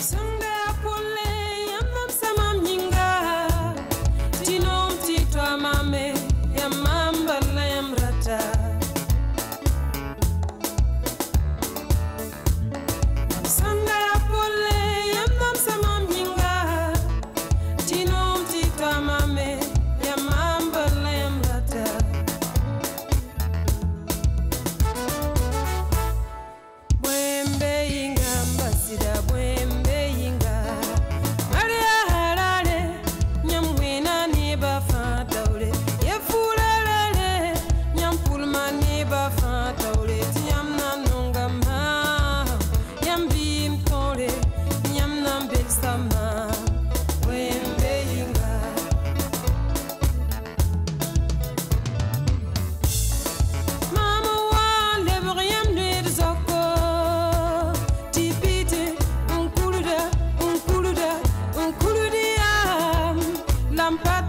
some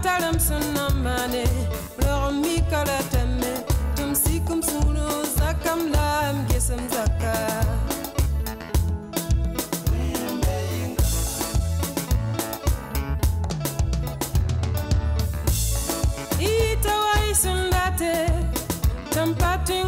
talam sunna mane lorom mi kala temme. Dum sikum sunu zakam lam gesam zakka Ita wa isundate tampatin